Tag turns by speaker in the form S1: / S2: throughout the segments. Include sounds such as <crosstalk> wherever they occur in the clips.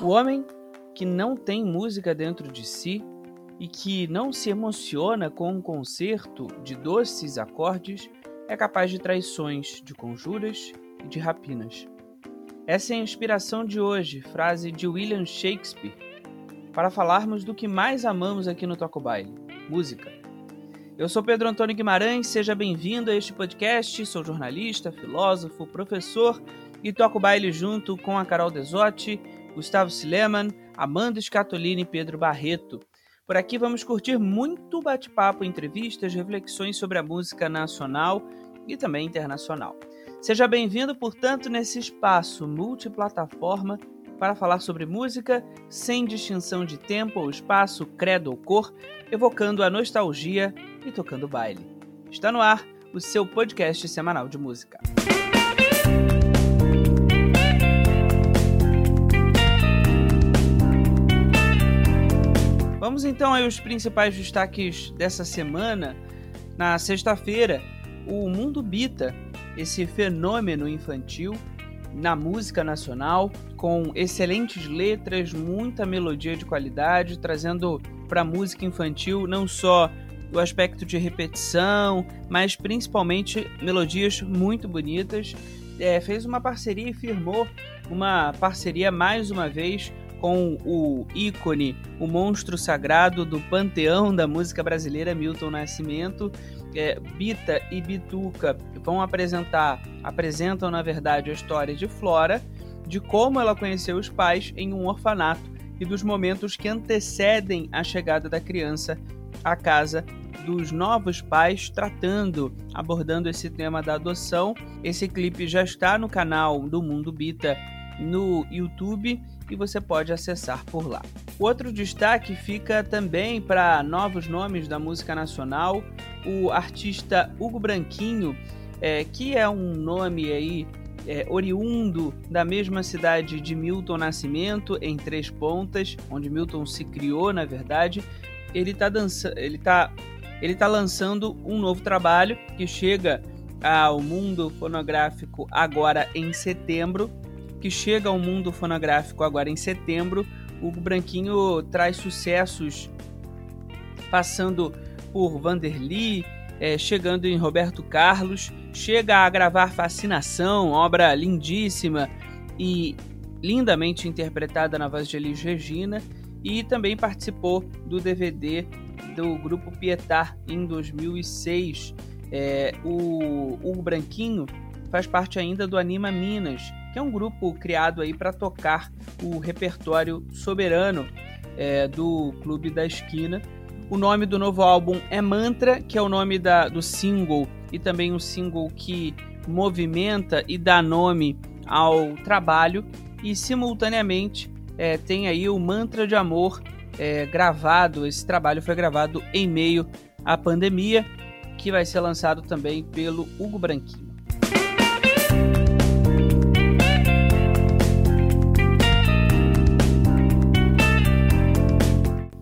S1: O homem que não tem música dentro de si e que não se emociona com um concerto de doces acordes é capaz de traições, de conjuras e de rapinas. Essa é a inspiração de hoje, frase de William Shakespeare, para falarmos do que mais amamos aqui no Toco Baile: música. Eu sou Pedro Antônio Guimarães, seja bem-vindo a este podcast. Sou jornalista, filósofo, professor e toco baile junto com a Carol Desotti, Gustavo Sileman, Amanda Scatolini e Pedro Barreto. Por aqui vamos curtir muito bate-papo, entrevistas, reflexões sobre a música nacional e também internacional. Seja bem-vindo, portanto, nesse espaço multiplataforma para falar sobre música sem distinção de tempo ou espaço, credo ou cor, evocando a nostalgia e tocando baile. Está no ar o seu podcast semanal de música. Vamos então aos principais destaques dessa semana. Na sexta-feira, o Mundo Bita, esse fenômeno infantil na música nacional, com excelentes letras, muita melodia de qualidade, trazendo para a música infantil não só o aspecto de repetição, mas principalmente melodias muito bonitas. É, fez uma parceria e firmou uma parceria mais uma vez com o ícone, o monstro sagrado do panteão da música brasileira, Milton Nascimento. É, Bita e Bituca vão apresentar, apresentam na verdade a história de Flora, de como ela conheceu os pais em um orfanato e dos momentos que antecedem a chegada da criança à casa dos novos pais, tratando, abordando esse tema da adoção. Esse clipe já está no canal do Mundo Bita no YouTube e você pode acessar por lá. Outro destaque fica também para novos nomes da música nacional, o artista Hugo Branquinho, é, que é um nome aí é, oriundo da mesma cidade de Milton Nascimento, em Três Pontas, onde Milton se criou, na verdade. Ele está ele tá, ele tá lançando um novo trabalho que chega ao mundo fonográfico agora em setembro, que chega ao mundo fonográfico agora em setembro. O Branquinho traz sucessos passando por Vanderly, é, chegando em Roberto Carlos, chega a gravar Fascinação, obra lindíssima e lindamente interpretada na voz de Elis Regina, e também participou do DVD do grupo Pietar em 2006. É, o, o Branquinho faz parte ainda do Anima Minas, é um grupo criado aí para tocar o repertório soberano é, do Clube da Esquina o nome do novo álbum é Mantra, que é o nome da, do single e também um single que movimenta e dá nome ao trabalho. E simultaneamente é, tem aí o Mantra de Amor é, gravado. Esse trabalho foi gravado em meio à pandemia, que vai ser lançado também pelo Hugo Branquinho.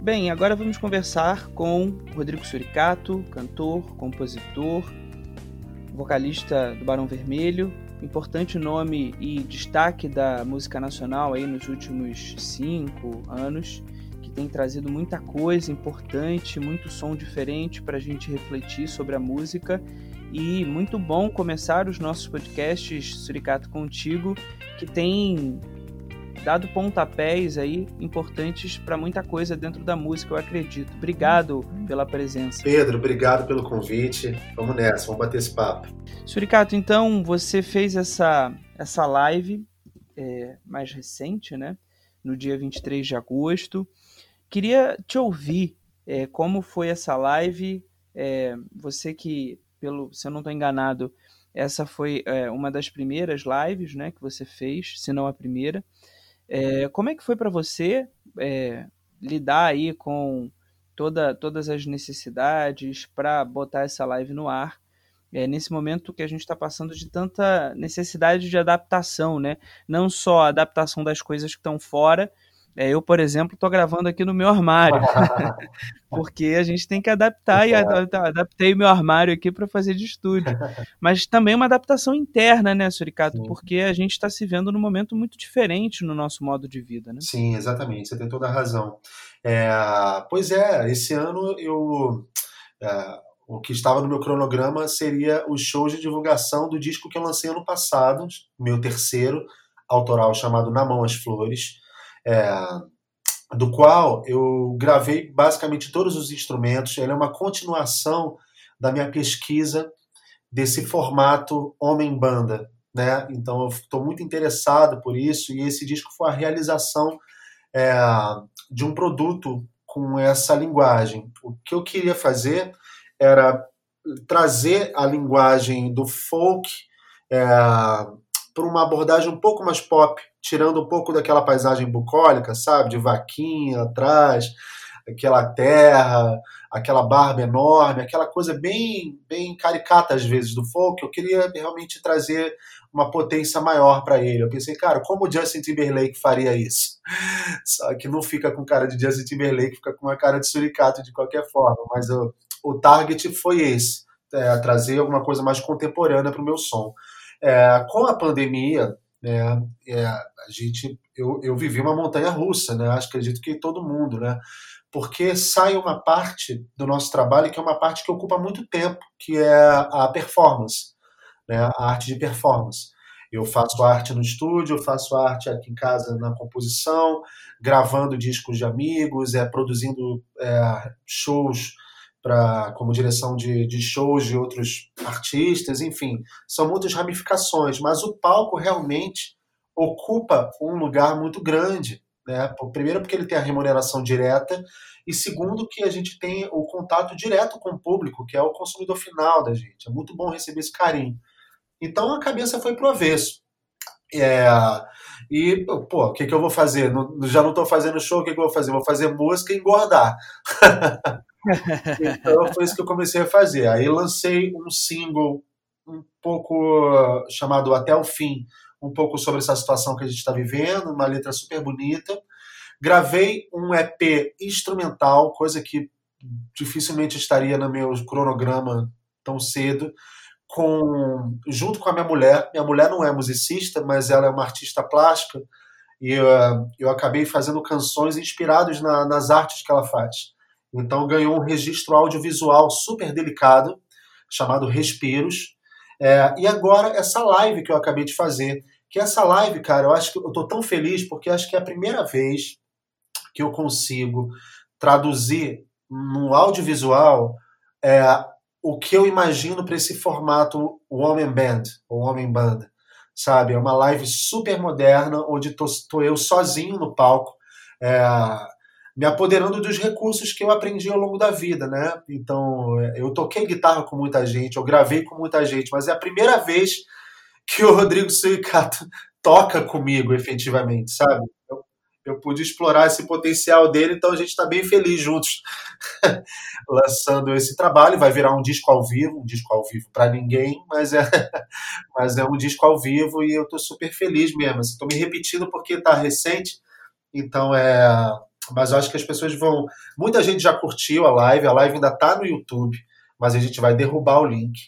S1: Bem, agora vamos conversar com Rodrigo Suricato, cantor, compositor, vocalista do Barão Vermelho, importante nome e destaque da música nacional aí nos últimos cinco anos, que tem trazido muita coisa importante, muito som diferente para a gente refletir sobre a música. E muito bom começar os nossos podcasts Suricato Contigo, que tem dado pontapés aí importantes para muita coisa dentro da música, eu acredito. Obrigado pela presença.
S2: Pedro, obrigado pelo convite. Vamos nessa, vamos bater esse papo.
S1: Suricato, então você fez essa, essa live é, mais recente, né? No dia 23 de agosto. Queria te ouvir é, como foi essa live. É, você que, pelo, se eu não estou enganado, essa foi é, uma das primeiras lives né, que você fez, se não a primeira. É, como é que foi para você é, lidar aí com toda, todas as necessidades para botar essa live no ar? É, nesse momento que a gente está passando de tanta necessidade de adaptação, né? Não só a adaptação das coisas que estão fora, É, eu, por exemplo, estou gravando aqui no meu armário, <laughs> porque a gente tem que adaptar e adaptei o meu armário aqui para fazer de estúdio. Mas também uma adaptação interna, né, Suricato? Sim. Porque a gente está se vendo num momento muito diferente no nosso modo de vida, né?
S2: Sim, exatamente. Você tem toda a razão. É, pois é, esse ano eu é, o que estava no meu cronograma seria os shows de divulgação do disco que eu lancei ano passado, meu terceiro autoral chamado Na Mão as Flores é, do qual eu gravei basicamente todos os instrumentos. Ele é uma continuação da minha pesquisa desse formato homem-banda. Né? Então eu estou muito interessado por isso e esse disco foi a realização é, de um produto com essa linguagem. O que eu queria fazer era trazer a linguagem do folk é, para uma abordagem um pouco mais pop, tirando um pouco daquela paisagem bucólica, sabe? De vaquinha atrás, aquela terra, aquela barba enorme, aquela coisa bem, bem caricata às vezes do folk. Eu queria realmente trazer uma potência maior para ele. Eu pensei, cara, como o Justin Timberlake faria isso? <laughs> Só que não fica com cara de Justin Timberlake, fica com uma cara de suricato de qualquer forma. Mas o, o target foi esse, é, trazer alguma coisa mais contemporânea para o meu som. É, com a pandemia, né? É, a gente, eu, eu vivi uma montanha russa, né? Acho acredito que todo mundo, né? Porque sai uma parte do nosso trabalho que é uma parte que ocupa muito tempo, que é a performance, né? A arte de performance. Eu faço arte no estúdio, faço arte aqui em casa na composição, gravando discos de amigos, é produzindo é, shows como direção de, de shows de outros artistas, enfim, são muitas ramificações, mas o palco realmente ocupa um lugar muito grande. Né? Primeiro, porque ele tem a remuneração direta, e segundo, que a gente tem o contato direto com o público, que é o consumidor final da gente. É muito bom receber esse carinho. Então a cabeça foi pro avesso. É, e, pô, o que, que eu vou fazer? Não, já não estou fazendo show, o que, que eu vou fazer? Vou fazer música e engordar. <laughs> então foi isso que eu comecei a fazer. Aí lancei um single um pouco chamado Até o Fim, um pouco sobre essa situação que a gente está vivendo, uma letra super bonita. Gravei um EP instrumental, coisa que dificilmente estaria no meu cronograma tão cedo, com junto com a minha mulher. Minha mulher não é musicista, mas ela é uma artista plástica e uh, eu acabei fazendo canções inspiradas na, nas artes que ela faz. Então ganhou um registro audiovisual super delicado, chamado Respiros. É, e agora essa live que eu acabei de fazer, que essa live, cara, eu acho que eu tô tão feliz porque acho que é a primeira vez que eu consigo traduzir no audiovisual é, o que eu imagino para esse formato Woman Band, ou Homem Banda, sabe? É uma live super moderna, onde tô, tô eu sozinho no palco, é, me apoderando dos recursos que eu aprendi ao longo da vida, né? Então, eu toquei guitarra com muita gente, eu gravei com muita gente, mas é a primeira vez que o Rodrigo Suicato <laughs> toca comigo, efetivamente, sabe? Eu, eu pude explorar esse potencial dele, então a gente está bem feliz juntos <laughs> lançando esse trabalho. Vai virar um disco ao vivo, um disco ao vivo para ninguém, mas é, <laughs> mas é um disco ao vivo e eu estou super feliz mesmo. Estou assim, me repetindo porque está recente, então é mas eu acho que as pessoas vão. Muita gente já curtiu a live, a live ainda está no YouTube, mas a gente vai derrubar o link.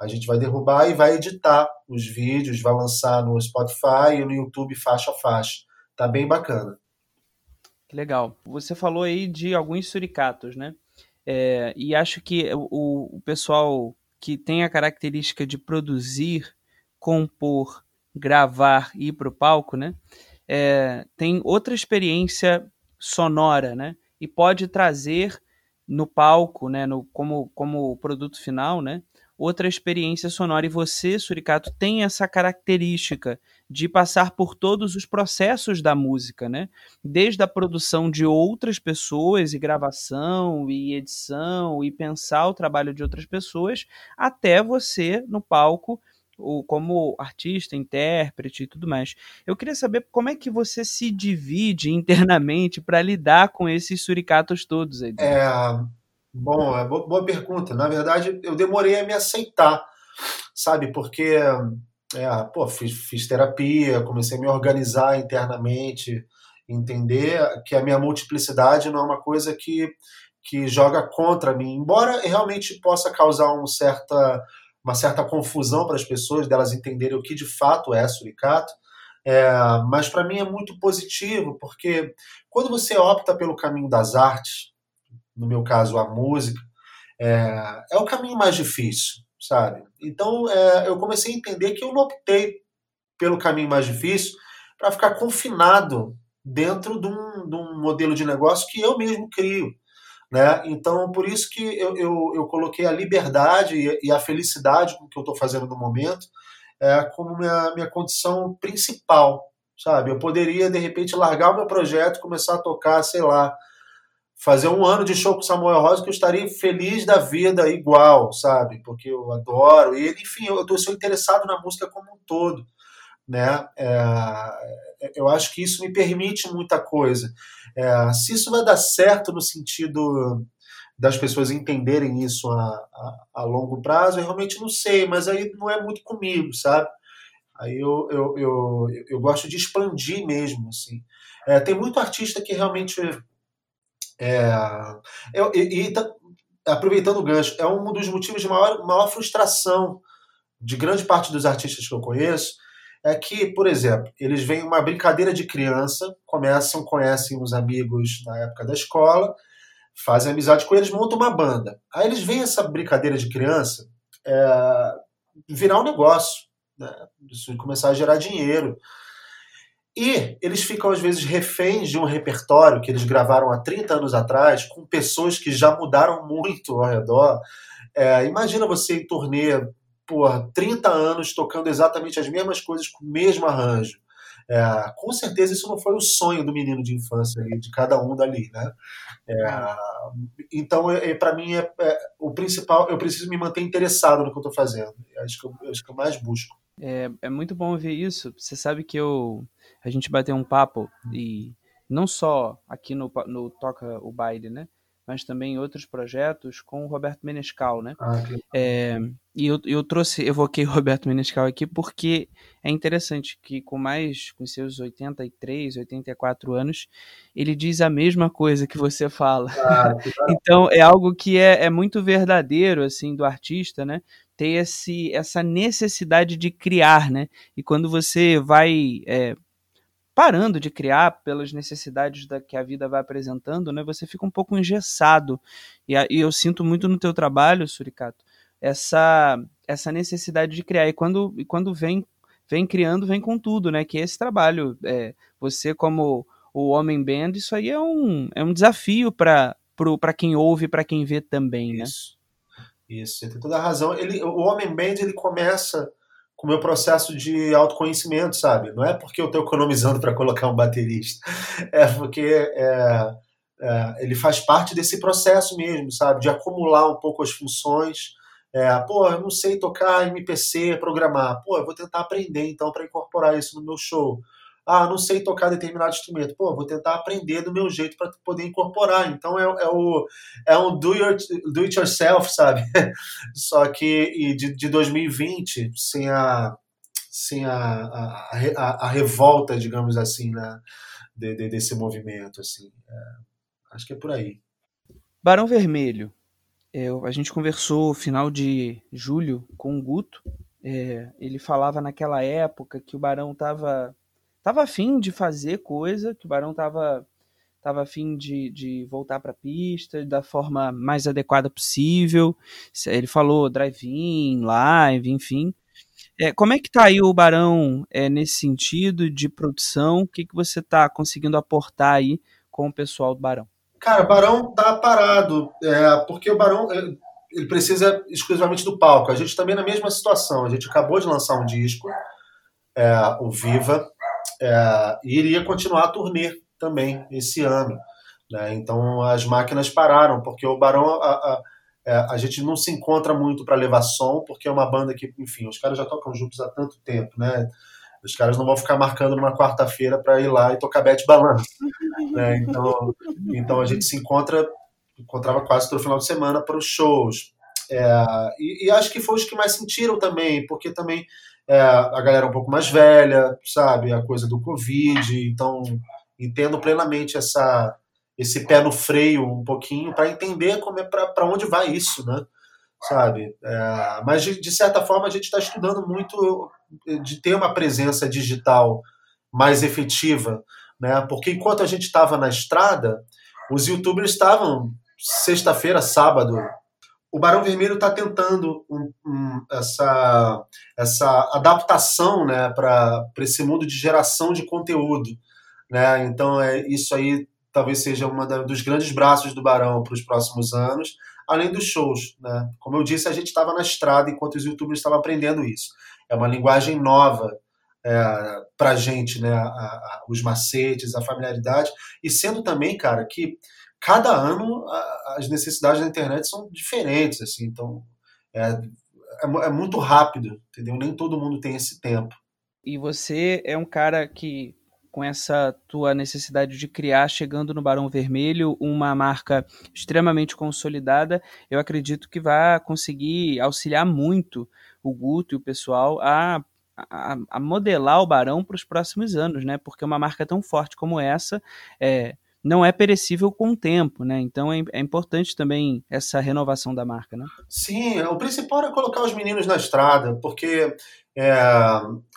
S2: A gente vai derrubar e vai editar os vídeos, vai lançar no Spotify e no YouTube faixa a faixa. Tá bem bacana.
S1: Que legal. Você falou aí de alguns suricatos, né? É, e acho que o, o pessoal que tem a característica de produzir, compor, gravar e ir para o palco, né? É, tem outra experiência sonora, né? E pode trazer no palco, né, no, como, como produto final, né, outra experiência sonora. E você, Suricato, tem essa característica de passar por todos os processos da música, né? Desde a produção de outras pessoas e gravação e edição e pensar o trabalho de outras pessoas, até você no palco o, como artista, intérprete e tudo mais. Eu queria saber como é que você se divide <laughs> internamente para lidar com esses suricatos todos aí.
S2: É, bom, é boa pergunta. Na verdade, eu demorei a me aceitar, sabe? Porque é, pô, fiz, fiz terapia, comecei a me organizar internamente entender que a minha multiplicidade não é uma coisa que, que joga contra mim, embora realmente possa causar um certa, uma certa confusão para as pessoas, delas entenderem o que de fato é suricato, é, mas para mim é muito positivo, porque quando você opta pelo caminho das artes, no meu caso a música, é, é o caminho mais difícil, sabe? Então é, eu comecei a entender que eu não optei pelo caminho mais difícil para ficar confinado dentro de um, de um, modelo de negócio que eu mesmo crio. Né? Então, por isso que eu, eu, eu coloquei a liberdade e, e, a felicidade com que eu estou fazendo no momento é, como minha, minha condição principal, sabe? Eu poderia, de repente, largar o meu projeto, começar a tocar, sei lá, fazer um ano de show com Samuel Rosa que eu estaria feliz da vida igual, sabe? Porque eu adoro ele, enfim, eu, sou interessado na música como um todo né? É, eu acho que isso me permite muita coisa. É, se isso vai dar certo no sentido das pessoas entenderem isso a, a, a, longo prazo, eu realmente não sei, mas aí não é muito comigo, sabe? Aí eu, eu, eu, eu gosto de expandir mesmo, assim. É, tem muito artista que realmente... É, eu, e, e tá, aproveitando o gancho, é um dos motivos de maior, maior frustração de grande parte dos artistas que eu conheço, é que, por exemplo, eles vêm uma brincadeira de criança, começam, conhecem os amigos na época da escola, fazem amizade com eles, montam uma banda. Aí eles veem essa brincadeira de criança é, virar um negócio, né? Isso começar a gerar dinheiro. E eles ficam, às vezes, reféns de um repertório que eles gravaram há 30 anos atrás, com pessoas que já mudaram muito ao redor. É, imagina você em turnê por 30 anos tocando exatamente as mesmas coisas com o mesmo arranjo. É, com certeza isso não foi o sonho do menino de infância de cada um dali, né? É, então, é, é para mim, é, é, o principal, eu preciso me manter interessado no que eu estou fazendo. Acho que, eu, acho que eu mais busco.
S1: É, é muito bom ver isso. Você sabe que eu, a gente bateu um papo e não só aqui no, no Toca o Baile, né? Mas também outros projetos com o Roberto Menescal, né? Ah, é, e eu, eu trouxe, evoquei o Roberto Menescal aqui porque é interessante que com mais, com seus 83, 84 anos, ele diz a mesma coisa que você fala. Ah, <laughs> então é algo que é, é muito verdadeiro, assim, do artista, né? Ter esse, essa necessidade de criar, né? E quando você vai é, parando de criar pelas necessidades da, que a vida vai apresentando, né, você fica um pouco engessado. E, e eu sinto muito no teu trabalho, Suricato, essa, essa necessidade de criar. E quando, e quando vem, vem criando, vem com tudo, né? Que é esse trabalho. É, você, como o Homem Band, isso aí é um, é um desafio para quem ouve, para quem vê também, né?
S2: Isso. Isso, você tem toda a razão. Ele, o Homem Band ele começa com o meu processo de autoconhecimento, sabe? Não é porque eu estou economizando para colocar um baterista, é porque é, é, ele faz parte desse processo mesmo, sabe? De acumular um pouco as funções. É, pô, eu não sei tocar MPC, programar. Pô, eu vou tentar aprender então para incorporar isso no meu show. Ah, não sei tocar determinado instrumento. Pô, vou tentar aprender do meu jeito para poder incorporar. Então é, é, o, é um do, your, do it yourself, sabe? <laughs> Só que de, de 2020, sem a, sem a, a, a, a revolta, digamos assim, né? De, de, desse movimento. Assim. É, acho que é por aí.
S1: Barão Vermelho. É, a gente conversou final de julho com o Guto. É, ele falava naquela época que o Barão estava tava afim de fazer coisa, que o Barão tava, tava afim de, de voltar para a pista da forma mais adequada possível. Ele falou drive-in, live, enfim. É, como é que tá aí o Barão é, nesse sentido de produção? O que, que você tá conseguindo aportar aí com o pessoal do Barão?
S2: Cara, o Barão tá parado, é, porque o Barão é, ele precisa exclusivamente do palco. A gente também na mesma situação. A gente acabou de lançar um disco, é, o Viva, é, e iria continuar a turnê também esse ano. Né? Então as máquinas pararam, porque o Barão. A, a, é, a gente não se encontra muito para levar som, porque é uma banda que, enfim, os caras já tocam juntos há tanto tempo, né? Os caras não vão ficar marcando uma quarta-feira para ir lá e tocar Bete Balanço. né? então, então a gente se encontra, encontrava quase todo final de semana para os shows. É, e, e, acho que foi os que mais sentiram também, porque também é, a galera um pouco mais velha, sabe? A coisa do Covid, então e tendo plenamente essa, esse pé no freio um pouquinho para entender como é para onde vai isso, né? Sabe? É, mas de, de, certa forma a gente está estudando muito de ter uma presença digital mais efetiva, né? Porque enquanto a gente estava na estrada, os YouTubers estavam sexta-feira, sábado. O Barão Vermelho está tentando um, um, essa, essa adaptação né, para esse mundo de geração de conteúdo. Né? Então, é, isso aí talvez seja um dos grandes braços do Barão para os próximos anos, além dos shows. Né? Como eu disse, a gente estava na estrada enquanto os youtubers estavam aprendendo isso. É uma linguagem nova é, para a gente, né? A, os macetes, a familiaridade, e sendo também, cara, que cada ano a, as necessidades da internet são diferentes, assim, então é, é, é muito rápido, entendeu? Nem todo mundo tem esse tempo.
S1: E você é um cara que com essa tua necessidade de criar, chegando no Barão Vermelho, uma marca extremamente consolidada, eu acredito que vai conseguir auxiliar muito o Guto e o pessoal a, a, a modelar o Barão para os próximos anos, né? Porque uma marca tão forte como essa é, não é perecível com o tempo, né? Então é, é, importante também essa renovação da marca, né?
S2: Sim, o principal é colocar os meninos na estrada, porque é,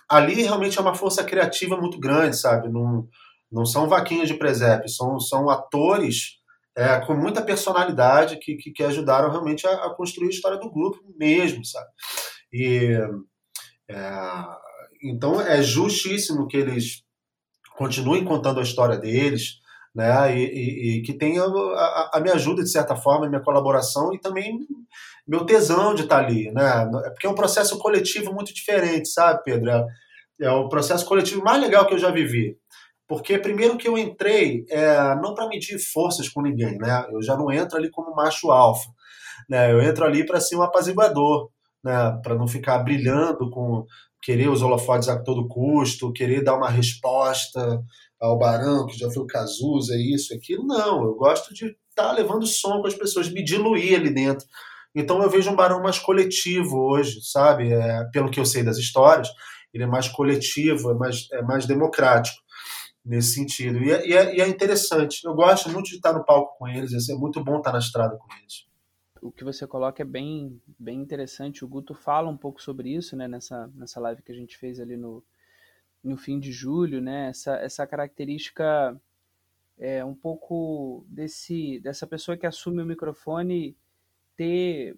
S2: ali realmente é uma força criativa muito grande, sabe? Não, não são vaquinhas de presépio, são, são atores é, com muita personalidade que, que, que ajudaram realmente a, a, construir a história do grupo mesmo, sabe? E, é, então é justíssimo que eles continuem contando a história deles, né? E, e, e que tenha a, a, minha ajuda de certa forma, minha colaboração e também meu tesão de estar ali, né? É porque é um processo coletivo muito diferente, sabe, Pedro? É, é o processo coletivo mais legal que eu já vivi. Porque primeiro que eu entrei, é, não para medir forças com ninguém, né? Eu já não entro ali como macho alfa, né? Eu entro ali para ser um apaziguador, né? Para não ficar brilhando com querer os holofotes a todo custo, querer dar uma resposta ao Barão, que já foi o Cazuza, isso, aquilo. Não, eu gosto de estar tá levando som com as pessoas, me diluir ali dentro. Então eu vejo um Barão mais coletivo hoje, sabe? É, pelo que eu sei das histórias, ele é mais coletivo, é mais, é mais democrático nesse sentido. E é, e, é, e é, interessante. Eu gosto muito de estar no palco com eles, é muito bom estar na estrada com eles.
S1: O que você coloca é bem, bem interessante. O Guto fala um pouco sobre isso, né, nessa, nessa live que a gente fez ali no, no fim de julho, né? Essa, essa característica é um pouco desse dessa pessoa que assume o microfone ter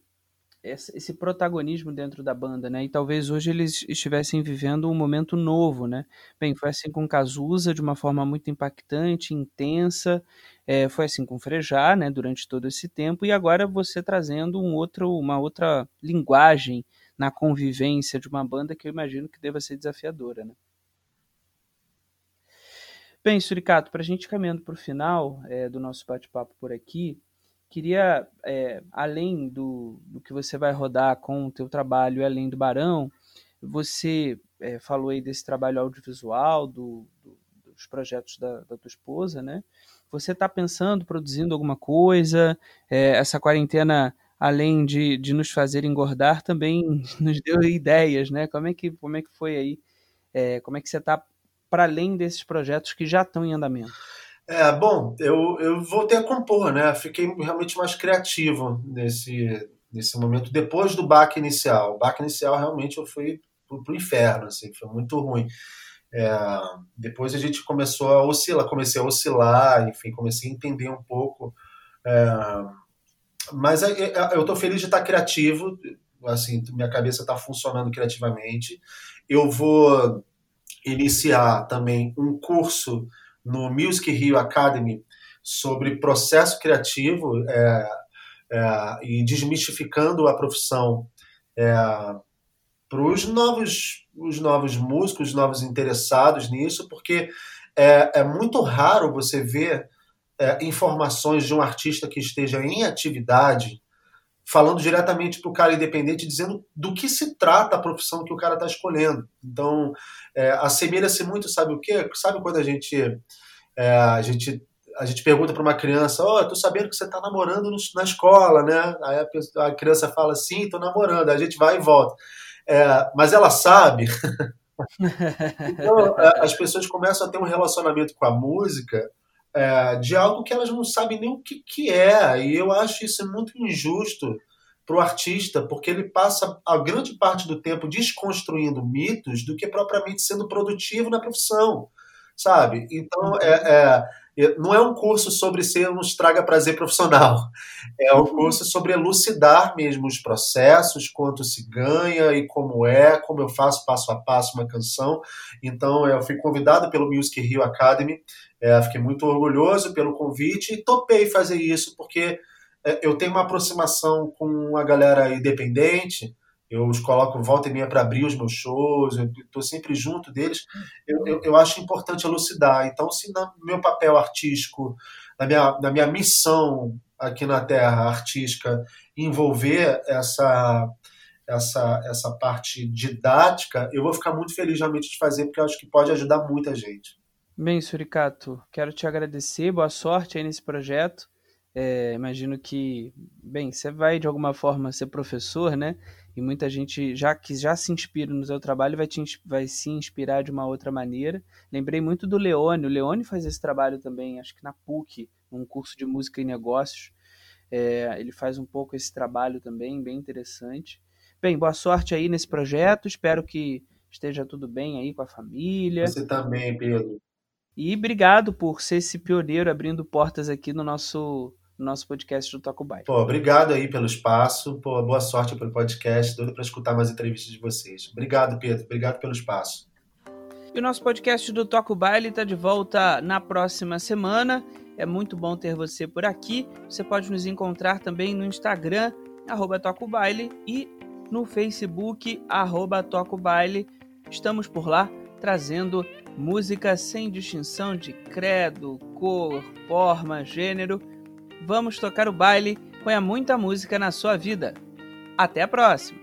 S1: esse protagonismo dentro da banda, né? E talvez hoje eles estivessem vivendo um momento novo, né? Bem, foi assim com Cazuza de uma forma muito impactante, intensa. É, foi assim com Frejá, né? Durante todo esse tempo e agora você trazendo um outro, uma outra linguagem na convivência de uma banda que eu imagino que deva ser desafiadora, né? Bem, Suricato, para a gente caminhando para o final é, do nosso bate-papo por aqui, queria, é, além do, do que você vai rodar com o teu trabalho, além do Barão, você é, falou aí desse trabalho audiovisual, do, do, dos projetos da, da, tua esposa, né? Você está pensando, produzindo alguma coisa? É, essa quarentena, além de, de nos fazer engordar, também <laughs> nos deu ideias, né? Como é que, como é que foi aí? É, como é que você está para além desses projetos que já estão em andamento?
S2: É, bom, eu, eu voltei a compor, né? Fiquei realmente mais criativo nesse, nesse momento, depois do baque inicial. O baque inicial realmente eu fui pro, pro inferno, assim, foi muito ruim. É, depois a gente começou a oscilar, comecei a oscilar, enfim, comecei a entender um pouco. É, mas é, é, eu estou feliz de estar criativo, assim, minha cabeça está funcionando criativamente. Eu vou iniciar também um curso no Music Rio Academy sobre processo criativo é, é, e desmistificando a profissão é, para os novos, os novos músicos, os novos interessados nisso, porque é, é muito raro você ver é, informações de um artista que esteja em atividade falando diretamente para o cara independente, dizendo do que se trata a profissão que o cara está escolhendo. Então, é, assemelha-se muito, sabe o quê? Sabe quando a gente, é, a gente, a gente pergunta para uma criança, ó, oh, tô sabendo que você está namorando no, na escola, né? Aí a, pessoa, a, criança fala, sim, tô namorando. Aí a gente vai e volta. É, mas ela sabe, <laughs> então, as pessoas começam a ter um relacionamento com a música é, de algo que elas não sabem nem o que, que é. E eu acho isso muito injusto para o artista, porque ele passa a grande parte do tempo desconstruindo mitos do que propriamente sendo produtivo na profissão, sabe? Então, é, é não é um curso sobre ser um estraga prazer profissional, é um curso sobre elucidar mesmo os processos, quanto se ganha e como é, como eu faço passo a passo uma canção. Então, eu fui convidado pelo Music Rio Academy, é, fiquei muito orgulhoso pelo convite e topei fazer isso, porque é, eu tenho uma aproximação com a galera independente, eu os coloco volta e meia para abrir os meus shows, eu estou sempre junto deles. Eu, eu, eu, acho importante elucidar. Então, se no meu papel artístico, na minha, na minha missão aqui na Terra artística, envolver essa, essa, essa parte didática, eu vou ficar muito feliz realmente de fazer, porque eu acho que pode ajudar muita gente.
S1: Bem, Suricato, quero te agradecer, boa sorte aí nesse projeto. É, imagino que, bem, você vai de alguma forma ser professor, né? E muita gente já que já se inspira no seu trabalho vai, te, vai se inspirar de uma outra maneira. Lembrei muito do Leone. O Leone faz esse trabalho também, acho que na PUC, um curso de música e negócios. É, ele faz um pouco esse trabalho também, bem interessante. Bem, boa sorte aí nesse projeto. Espero que esteja tudo bem aí com a família.
S2: Você também, Pedro.
S1: E obrigado por ser esse pioneiro abrindo portas aqui no nosso no nosso podcast do Toco Baile.
S2: Pô, obrigado aí pelo espaço. Pô, boa sorte pelo podcast. Doido para escutar mais entrevistas de vocês. Obrigado, Pedro. Obrigado pelo espaço.
S1: E o nosso podcast do Toco Baile está de volta na próxima semana. É muito bom ter você por aqui. Você pode nos encontrar também no Instagram, arroba Toco Baile, e no Facebook, arroba Toco Baile. Estamos por lá trazendo música sem distinção de credo, cor, forma, gênero vamos tocar o baile. Ponha muita música na sua vida. Até a próxima!